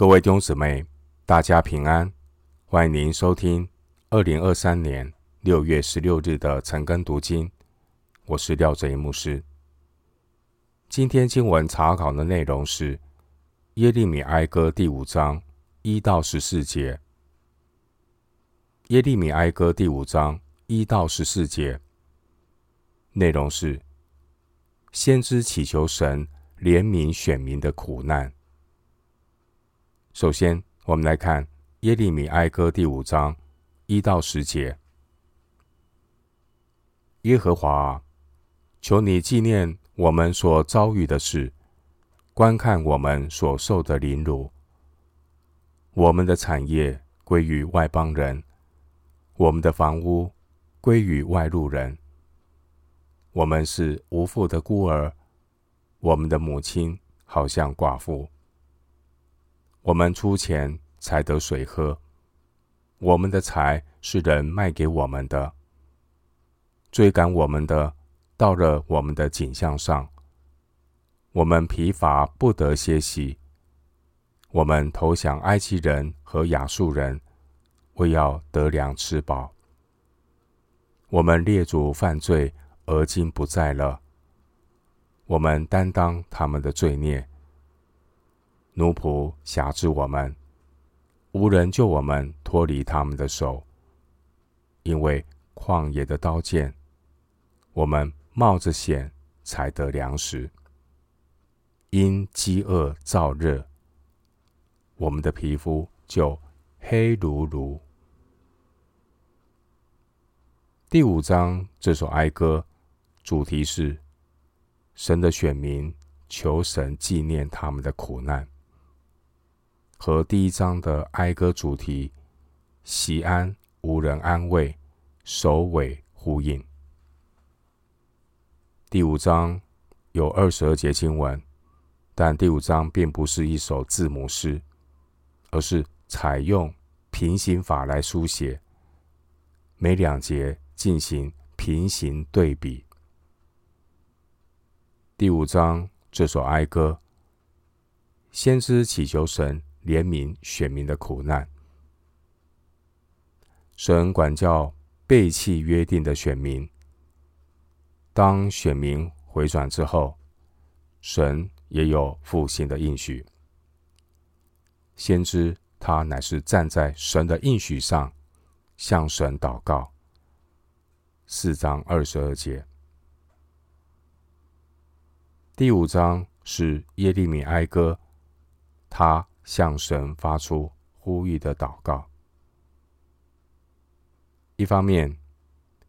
各位弟兄姊妹，大家平安！欢迎您收听二零二三年六月十六日的晨更读经。我是廖哲一牧师。今天经文查考的内容是耶利米哀歌第五章一到十四节。耶利米哀歌第五章一到十四节内容是先知祈求神怜悯选民的苦难。首先，我们来看耶利米哀歌第五章一到十节。耶和华啊，求你纪念我们所遭遇的事，观看我们所受的凌辱。我们的产业归于外邦人，我们的房屋归于外路人。我们是无父的孤儿，我们的母亲好像寡妇。我们出钱才得水喝，我们的财是人卖给我们的。追赶我们的到了我们的景象上，我们疲乏不得歇息。我们投降埃及人和亚述人，为要得粮吃饱。我们列祖犯罪，而今不在了。我们担当他们的罪孽。奴仆辖制我们，无人救我们脱离他们的手。因为旷野的刀剑，我们冒着险才得粮食；因饥饿燥热，我们的皮肤就黑如炉。第五章这首哀歌主题是神的选民求神纪念他们的苦难。和第一章的哀歌主题“喜安无人安慰”首尾呼应。第五章有二十二节经文，但第五章并不是一首字母诗，而是采用平行法来书写，每两节进行平行对比。第五章这首哀歌，先知祈求神。怜悯选民的苦难，神管教背弃约定的选民。当选民回转之后，神也有复兴的应许。先知他乃是站在神的应许上，向神祷告。四章二十二节，第五章是耶利米哀歌，他。向神发出呼吁的祷告。一方面，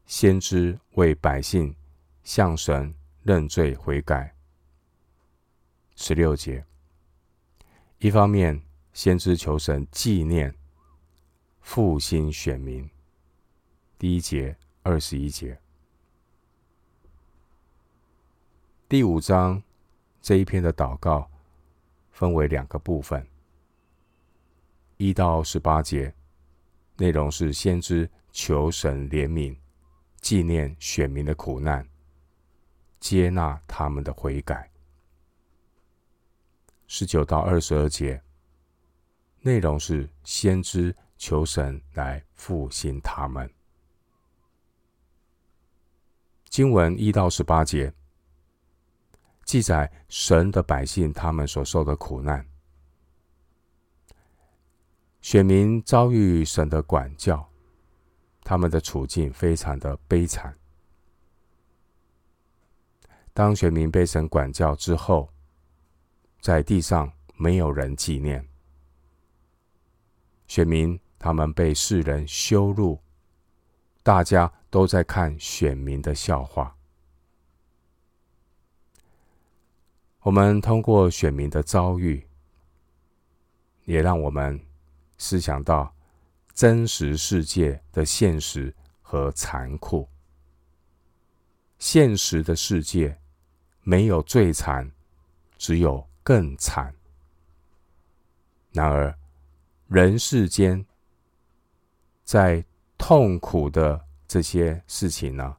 先知为百姓向神认罪悔改，十六节；一方面，先知求神纪念复兴选民，第一节二十一节。第五章这一篇的祷告分为两个部分。一到十八节，内容是先知求神怜悯，纪念选民的苦难，接纳他们的悔改。十九到二十二节，内容是先知求神来复兴他们。经文一到十八节，记载神的百姓他们所受的苦难。选民遭遇神的管教，他们的处境非常的悲惨。当选民被神管教之后，在地上没有人纪念选民，他们被世人羞辱，大家都在看选民的笑话。我们通过选民的遭遇，也让我们。思想到真实世界的现实和残酷。现实的世界没有最惨，只有更惨。然而，人世间在痛苦的这些事情呢，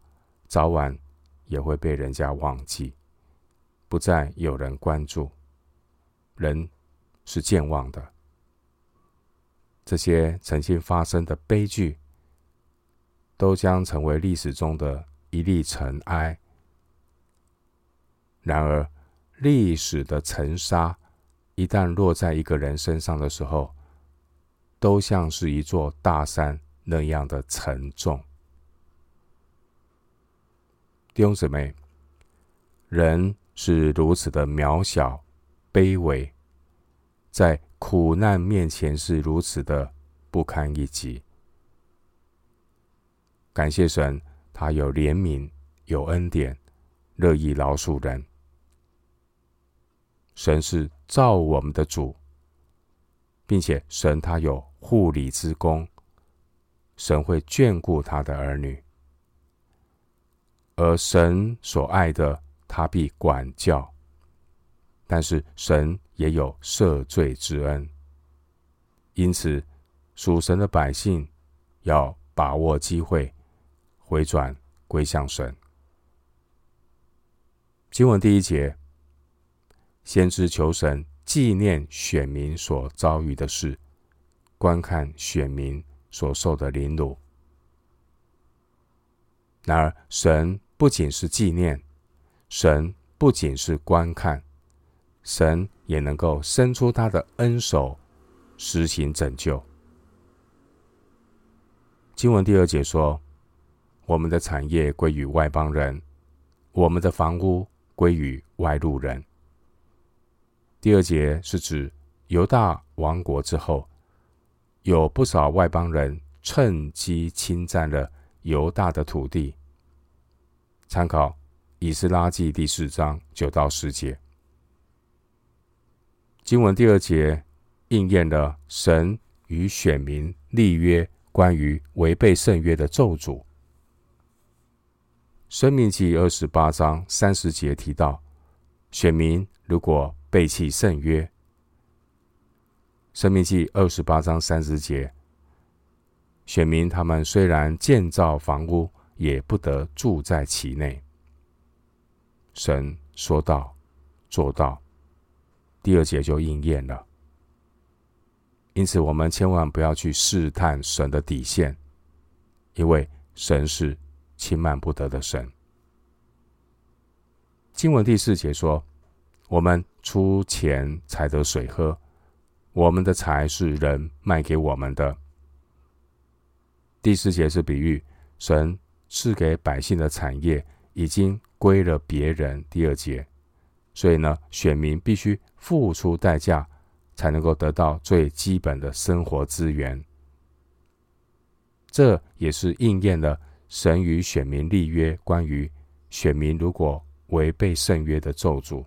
早晚也会被人家忘记，不再有人关注。人是健忘的。这些曾经发生的悲剧，都将成为历史中的一粒尘埃。然而，历史的尘沙一旦落在一个人身上的时候，都像是一座大山那样的沉重。弟兄姊妹，人是如此的渺小、卑微，在苦难面前是如此的不堪一击。感谢神，他有怜悯、有恩典，乐意饶恕人。神是造我们的主，并且神他有护理之功，神会眷顾他的儿女。而神所爱的，他必管教；但是神也有赦罪之恩，因此属神的百姓要把握机会，回转归向神。经文第一节，先知求神纪念选民所遭遇的事，观看选民所受的凌辱。然而，神不仅是纪念，神不仅是观看，神也能够伸出他的恩手，施行拯救。经文第二节说：“我们的产业归于外邦人，我们的房屋归于外路人。”第二节是指犹大亡国之后，有不少外邦人趁机侵占了犹大的土地。参考《以斯拉记》第四章九到十节，经文第二节应验了神与选民立约关于违背圣约的咒诅。《生命记》二十八章三十节提到，选民如果背弃圣约，《生命记》二十八章三十节，选民他们虽然建造房屋，也不得住在其内。神说到做到，第二节就应验了。因此，我们千万不要去试探神的底线，因为神是轻慢不得的神。经文第四节说：“我们出钱才得水喝，我们的财是人卖给我们的。”第四节是比喻神。赐给百姓的产业已经归了别人。第二节，所以呢，选民必须付出代价，才能够得到最基本的生活资源。这也是应验了神与选民立约，关于选民如果违背圣约的咒诅。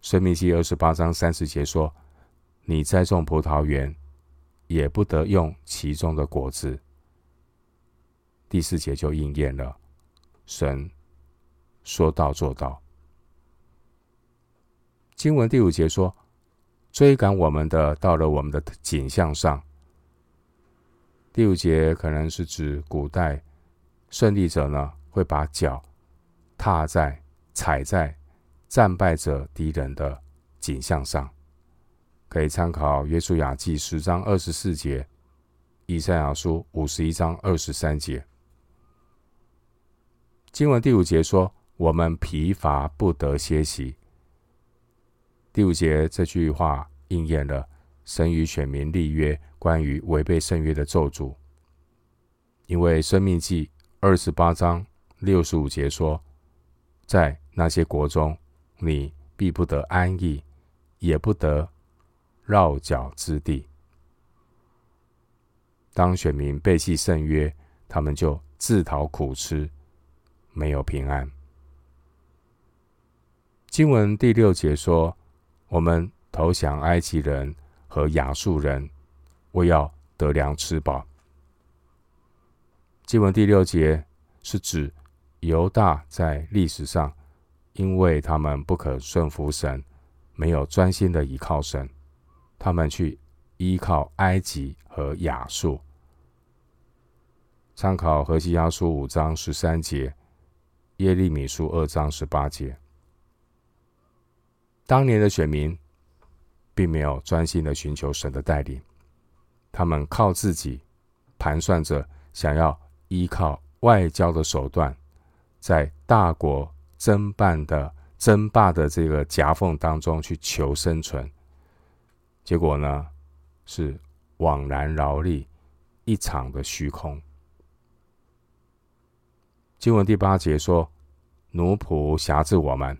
申命记二十八章三十节说：“你栽种葡萄园，也不得用其中的果子。”第四节就应验了，神说到做到。经文第五节说，追赶我们的到了我们的景象上。第五节可能是指古代胜利者呢，会把脚踏在、踩在战败者敌人的景象上，可以参考约书亚记十章二十四节，以赛亚书五十一章二十三节。经文第五节说：“我们疲乏不得歇息。”第五节这句话应验了神与选民立约关于违背圣约的咒诅。因为生命记二十八章六十五节说：“在那些国中，你必不得安逸，也不得绕脚之地。”当选民背弃圣约，他们就自讨苦吃。没有平安。经文第六节说：“我们投降埃及人和亚述人，为要得粮吃饱。”经文第六节是指犹大在历史上，因为他们不可顺服神，没有专心的依靠神，他们去依靠埃及和亚述。参考何西阿书五章十三节。耶利米书二章十八节，当年的选民并没有专心的寻求神的带领，他们靠自己盘算着，想要依靠外交的手段，在大国争霸的争霸的这个夹缝当中去求生存。结果呢，是枉然劳力，一场的虚空。经文第八节说：“奴仆辖制我们。”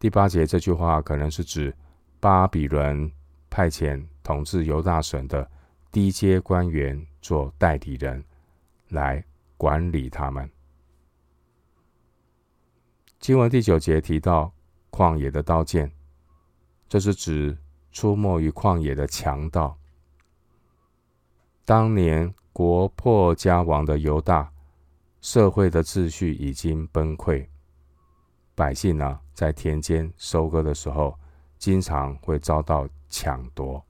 第八节这句话可能是指巴比伦派遣统治犹大省的低阶官员做代理人，来管理他们。经文第九节提到旷野的刀剑，这是指出没于旷野的强盗。当年国破家亡的犹大，社会的秩序已经崩溃。百姓呢，在田间收割的时候，经常会遭到抢夺。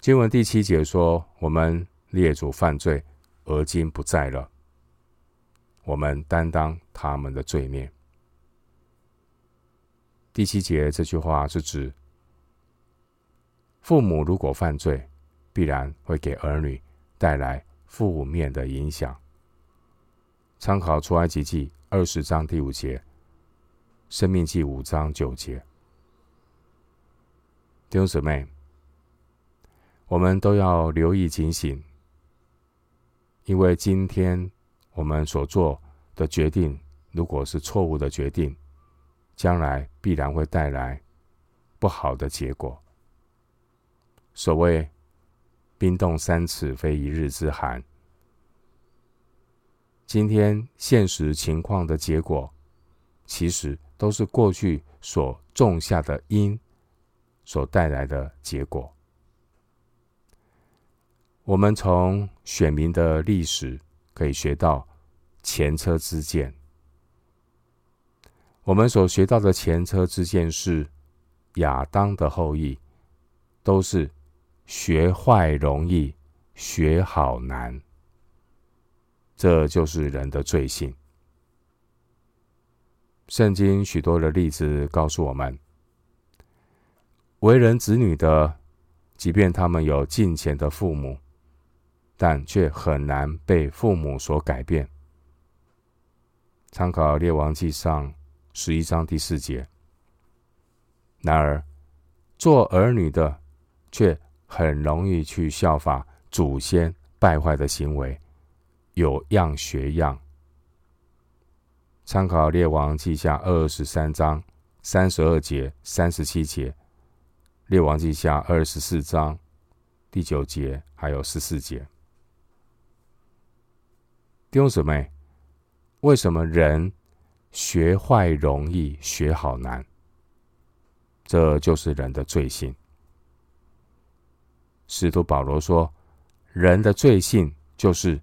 经文第七节说：“我们列祖犯罪，而今不在了。我们担当他们的罪孽。”第七节这句话是指，父母如果犯罪，必然会给儿女带来负面的影响。参考出埃及记。二十章第五节，生命记五章九节，弟兄姊妹，我们都要留意警醒，因为今天我们所做的决定，如果是错误的决定，将来必然会带来不好的结果。所谓“冰冻三尺，非一日之寒”。今天现实情况的结果，其实都是过去所种下的因所带来的结果。我们从选民的历史可以学到前车之鉴。我们所学到的前车之鉴是亚当的后裔，都是学坏容易，学好难。这就是人的罪性。圣经许多的例子告诉我们，为人子女的，即便他们有近前的父母，但却很难被父母所改变。参考《列王记上》十一章第四节。然而，做儿女的却很容易去效法祖先败坏的行为。有样学样。参考《列王记下》二十三章三十二节、三十七节，《列王记下》二十四章第九节，还有十四节。弟兄姊妹，为什么人学坏容易，学好难？这就是人的罪性。使徒保罗说：“人的罪性就是。”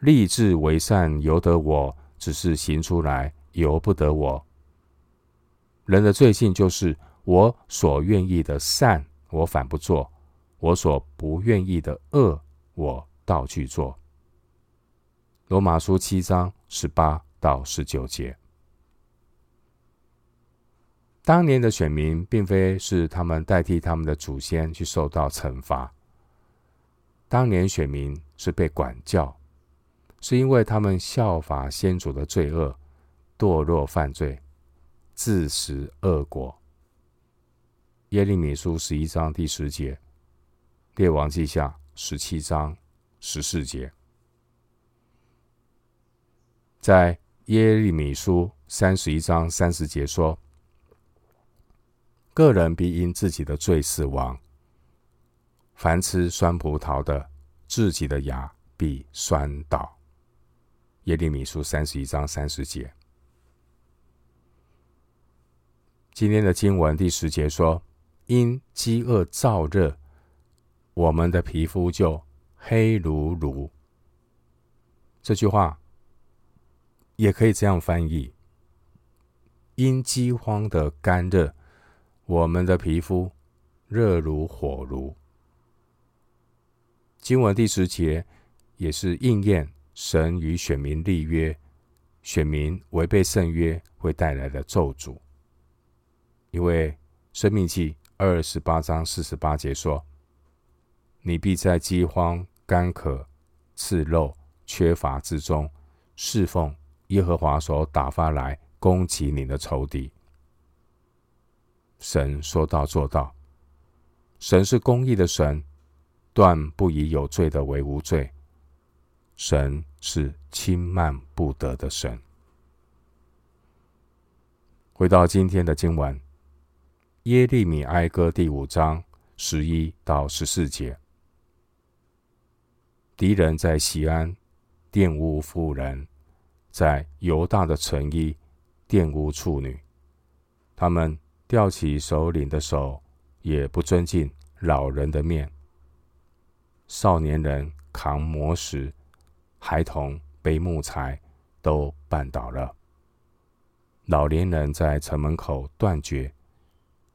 立志为善由得我，只是行出来由不得我。人的罪性就是我所愿意的善，我反不做；我所不愿意的恶，我倒去做。罗马书七章十八到十九节。当年的选民，并非是他们代替他们的祖先去受到惩罚，当年选民是被管教。是因为他们效法先祖的罪恶，堕落犯罪，自食恶果。耶利米书十一章第十节，列王记下十七章十四节，在耶利米书三十一章三十节说：“个人必因自己的罪死亡。凡吃酸葡萄的，自己的牙必酸倒。”耶利米书三十一章三十节，今天的经文第十节说：“因饥饿燥热，我们的皮肤就黑如炉。”这句话也可以这样翻译：“因饥荒的干热，我们的皮肤热如火炉。”经文第十节也是应验。神与选民立约，选民违背圣约会带来的咒诅。因为申命记二十八章四十八节说：“你必在饥荒、干渴、刺肉、缺乏之中，侍奉耶和华所打发来攻击你的仇敌。”神说到做到，神是公义的神，断不以有罪的为无罪。神是轻慢不得的神。回到今天的经文，《耶利米哀歌》第五章十一到十四节：敌人在西安玷污妇人，在犹大的城邑玷污处女，他们。吊起首领的手，也不尊敬老人的面。少年人扛磨石，孩童背木材，都绊倒了。老年人在城门口断绝，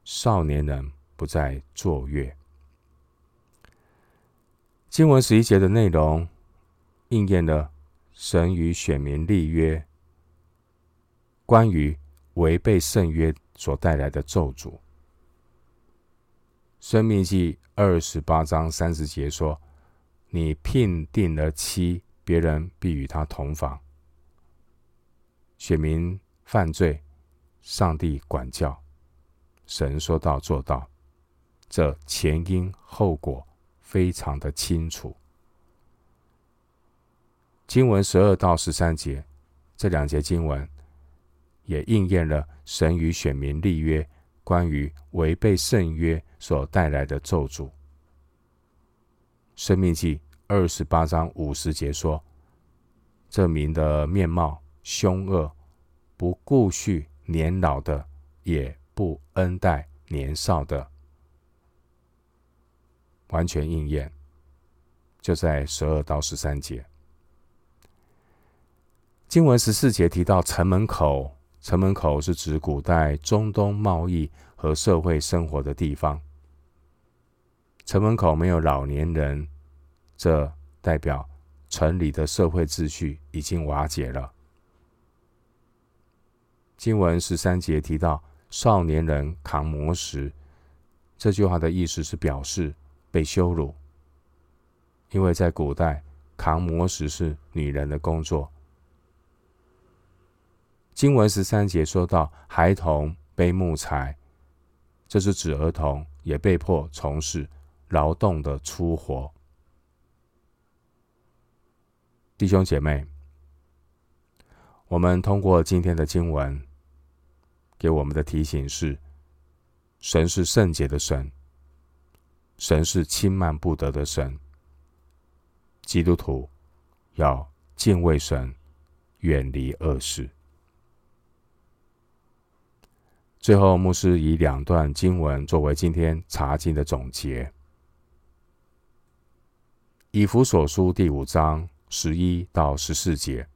少年人不再作乐。经文十一节的内容，应验了神与选民立约，关于违背圣约。所带来的咒诅。生命记二十八章三十节说：“你聘定了妻，别人必与他同房。”选民犯罪，上帝管教，神说到做到，这前因后果非常的清楚。经文十二到十三节，这两节经文。也应验了神与选民立约，关于违背圣约所带来的咒诅。生命记二十八章五十节说：“这民的面貌凶恶，不顾恤年老的，也不恩待年少的。”完全应验，就在十二到十三节。经文十四节提到城门口。城门口是指古代中东贸易和社会生活的地方。城门口没有老年人，这代表城里的社会秩序已经瓦解了。经文十三节提到少年人扛磨石，这句话的意思是表示被羞辱，因为在古代扛磨石是女人的工作。经文十三节说到孩童背木材，这是指儿童也被迫从事劳动的粗活。弟兄姐妹，我们通过今天的经文，给我们的提醒是：神是圣洁的神，神是轻慢不得的神。基督徒要敬畏神，远离恶事。最后，牧师以两段经文作为今天查经的总结：以弗所书第五章十一到十四节。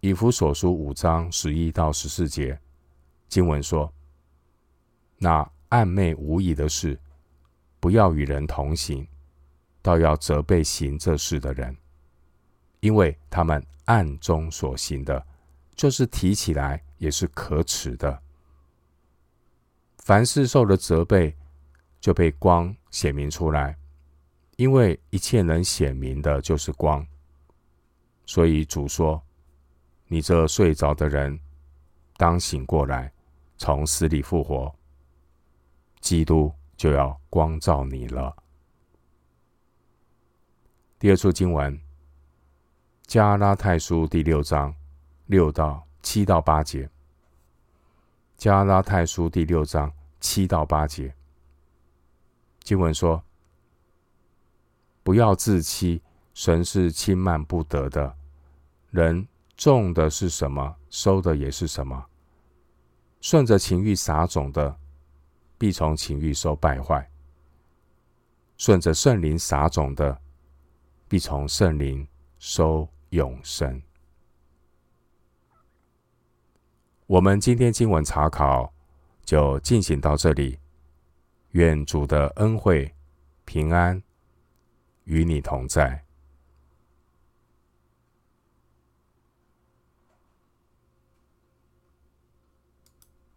以弗所书五章十一到十四节经文说：“那暗昧无益的事，不要与人同行，倒要责备行这事的人，因为他们暗中所行的，就是提起来。”也是可耻的。凡事受了责备，就被光显明出来，因为一切能显明的，就是光。所以主说：“你这睡着的人，当醒过来，从死里复活。基督就要光照你了。”第二处经文，加拉太书第六章六到。七到八节，加拉太书第六章七到八节，经文说：“不要自欺，神是轻慢不得的。人种的是什么，收的也是什么。顺着情欲撒种的，必从情欲收败坏；顺着圣灵撒种的，必从圣灵收永生。”我们今天经文查考就进行到这里，愿主的恩惠平安与你同在。